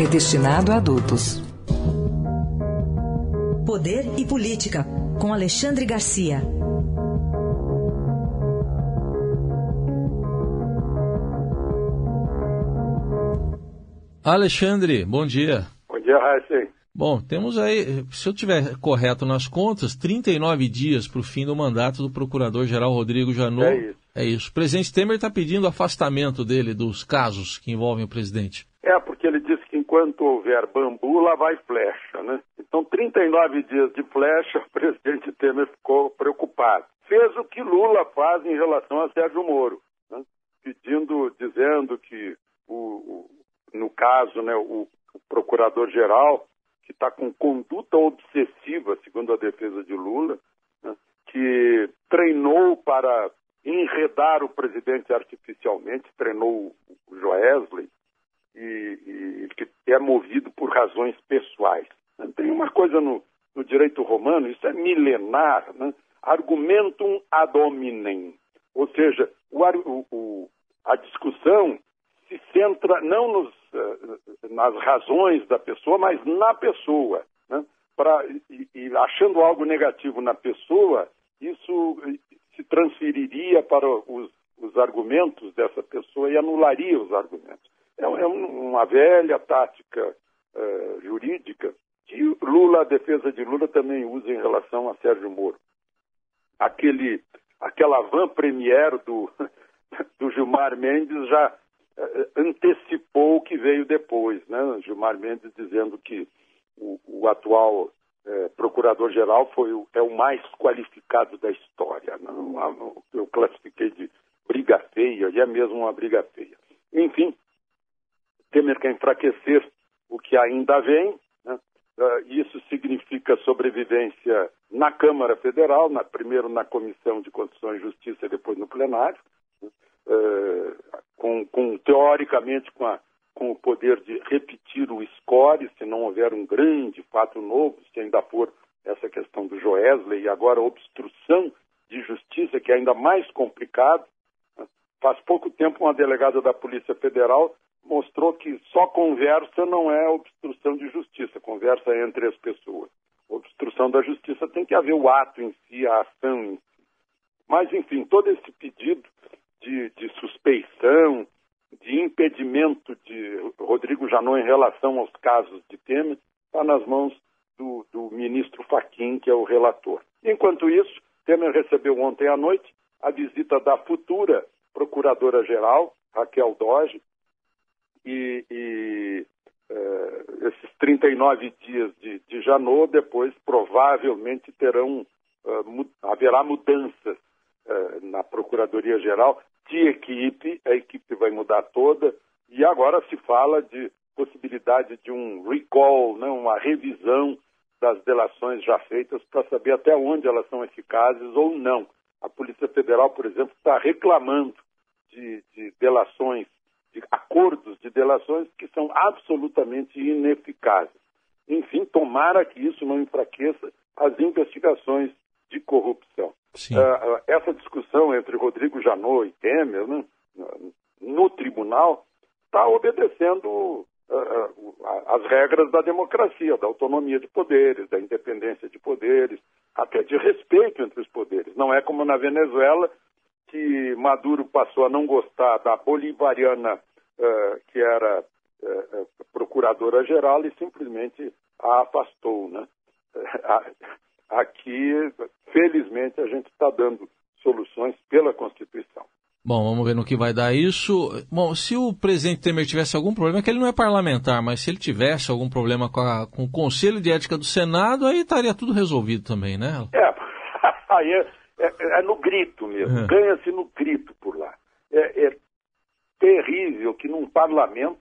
é de destinado a adultos. Poder e Política, com Alexandre Garcia. Alexandre, bom dia. Bom dia, Raíssa. Bom, temos aí, se eu tiver correto nas contas, 39 dias para o fim do mandato do Procurador-Geral Rodrigo Janot. É isso. É isso. O presidente Temer está pedindo afastamento dele dos casos que envolvem o presidente. É, porque ele enquanto houver bambu, lá vai flecha, né? Então, 39 dias de flecha, o presidente Temer ficou preocupado. Fez o que Lula faz em relação a Sérgio Moro, né? pedindo, dizendo que, o, o, no caso, né, o, o procurador-geral, que está com conduta obsessiva, segundo a defesa de Lula, né, que treinou para enredar o presidente artificialmente, treinou o Joesley, e, e, que é movido por razões pessoais. Tem uma coisa no, no direito romano, isso é milenar, né? argumentum ad hominem, ou seja, o, o, a discussão se centra não nos, eh, nas razões da pessoa, mas na pessoa. Né? Pra, e, e achando algo negativo na pessoa, isso se transferiria para os, os argumentos dessa pessoa e anularia os argumentos. É, é uma velha tática uh, jurídica que Lula, a defesa de Lula também usa em relação a Sérgio Moro. Aquele, aquela van premier do, do Gilmar Mendes já uh, antecipou o que veio depois, né? Gilmar Mendes dizendo que o, o atual procurador-geral foi o, é o mais qualificado da história. Não, eu classifiquei de briga feia, e é mesmo uma briga feia. Enfim, Temer quer enfraquecer o que ainda vem. Né? Uh, isso significa sobrevivência na Câmara Federal, na, primeiro na Comissão de Constituição e Justiça e depois no plenário, né? uh, com, com, teoricamente com, a, com, o poder de repetir o score, se não houver um grande fato novo, se ainda for essa questão do Joesley e agora obstrução de justiça, que é ainda mais complicado. Né? Faz pouco tempo, uma delegada da Polícia Federal mostrou que só conversa não é obstrução de justiça, conversa entre as pessoas. Obstrução da justiça tem que haver o ato em si, a ação em si. Mas, enfim, todo esse pedido de, de suspeição, de impedimento de Rodrigo Janot em relação aos casos de Temer, está nas mãos do, do ministro Faquim, que é o relator. Enquanto isso, Temer recebeu ontem à noite a visita da futura procuradora-geral, Raquel Doge, e, e é, esses 39 dias de, de Janot depois provavelmente terão, uh, haverá mudanças uh, na Procuradoria-Geral de equipe, a equipe vai mudar toda, e agora se fala de possibilidade de um recall, né, uma revisão das delações já feitas para saber até onde elas são eficazes ou não. A Polícia Federal, por exemplo, está reclamando de, de delações de acordos de delações que são absolutamente ineficazes. Enfim, tomara que isso não enfraqueça as investigações de corrupção. Uh, essa discussão entre Rodrigo Janot e Temer né, no tribunal está obedecendo uh, as regras da democracia, da autonomia de poderes, da independência de poderes, até de respeito entre os poderes. Não é como na Venezuela, que Maduro passou a não gostar da bolivariana uh, que era uh, procuradora-geral e simplesmente a afastou. Né? Aqui, felizmente, a gente está dando soluções pela Constituição. Bom, vamos ver no que vai dar isso. Bom, se o presidente Temer tivesse algum problema, é que ele não é parlamentar, mas se ele tivesse algum problema com, a, com o Conselho de Ética do Senado, aí estaria tudo resolvido também, né? É, aí é, é, é no grito mesmo, é. ganha-se no grito por lá. É, é, terrível que num parlamento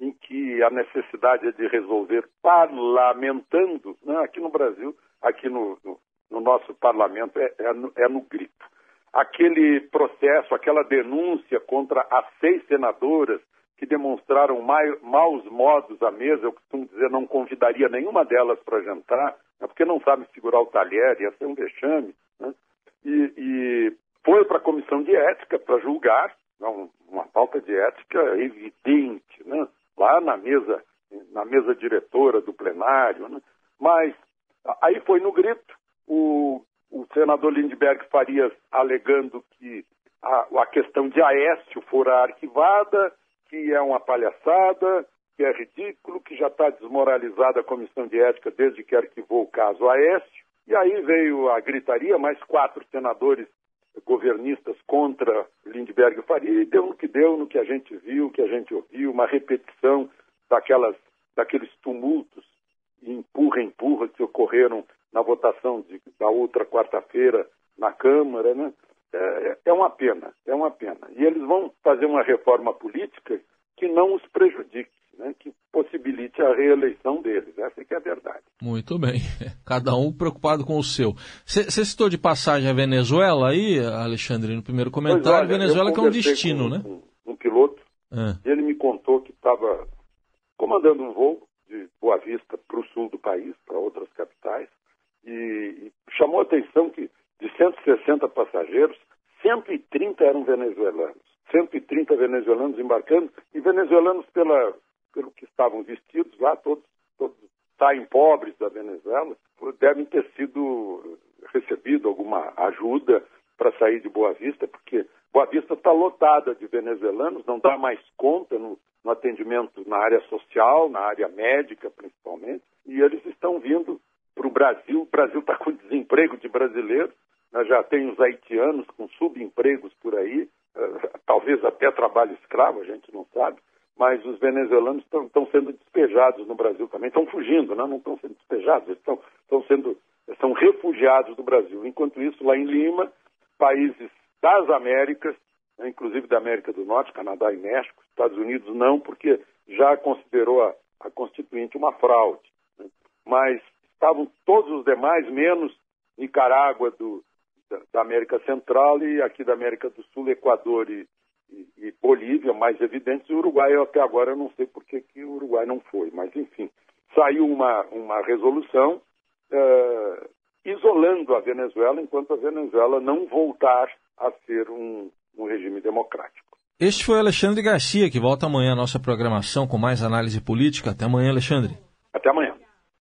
em que a necessidade é de resolver parlamentando, né? aqui no Brasil, aqui no, no, no nosso parlamento, é, é, no, é no grito. Aquele processo, aquela denúncia contra as seis senadoras que demonstraram mai, maus modos à mesa, eu costumo dizer, não convidaria nenhuma delas para jantar, né? porque não sabe segurar o talher, ia ser um vexame. Né? E, e foi para a comissão de ética para julgar, não, uma falta de ética evidente, né? lá na mesa, na mesa diretora do plenário, né? mas aí foi no grito, o, o senador Lindbergh Farias alegando que a, a questão de Aécio fora arquivada, que é uma palhaçada, que é ridículo, que já está desmoralizada a comissão de ética desde que arquivou o caso Aécio. E aí veio a gritaria, mais quatro senadores governistas contra Lindbergh Faria, e deu no que deu, no que a gente viu, que a gente ouviu, uma repetição daquelas, daqueles tumultos empurra-empurra que ocorreram na votação de, da outra quarta-feira na Câmara, né? É, é uma pena, é uma pena. E eles vão fazer uma reforma política que não os prejudique, né? que possibilite a reeleição deles. Essa é que é a verdade. Muito bem. Cada um preocupado com o seu. Você citou de passagem a Venezuela aí, Alexandre, no primeiro comentário. Olha, Venezuela que é um destino, né? Um, um piloto. É. Ele me contou que estava comandando um voo de Boa Vista para o sul do país, para outras capitais, e, e chamou a atenção que de 160 passageiros, 130 eram venezuelanos. 130 venezuelanos embarcando, e venezuelanos pela, pelo que estavam vestidos lá, todos saem pobres da Venezuela, devem ter sido recebido alguma ajuda para sair de Boa Vista, porque Boa Vista está lotada de venezuelanos, não dá mais conta no, no atendimento na área social, na área médica principalmente, e eles estão vindo para o Brasil. O Brasil está com desemprego de brasileiros, nós já tem os haitianos com subempregos por aí, uh, talvez até trabalho escravo, a gente não sabe, mas os venezuelanos estão sendo despejados no Brasil também, estão fugindo, né? não estão sendo despejados, eles estão sendo são refugiados do Brasil. Enquanto isso, lá em Lima, países das Américas, né, inclusive da América do Norte, Canadá e México, Estados Unidos não, porque já considerou a, a Constituinte uma fraude. Né? Mas estavam todos os demais, menos Nicarágua do, da, da, América Central e aqui da América do Sul, Equador e, e, e Bolívia, mais evidentes, e o Uruguai, eu até agora não sei por que, que o Uruguai não foi, mas enfim. Saiu uma, uma resolução uh, isolando a Venezuela enquanto a Venezuela não voltar a ser um, um regime democrático. Este foi Alexandre Garcia, que volta amanhã à nossa programação com mais análise política. Até amanhã, Alexandre. Até amanhã.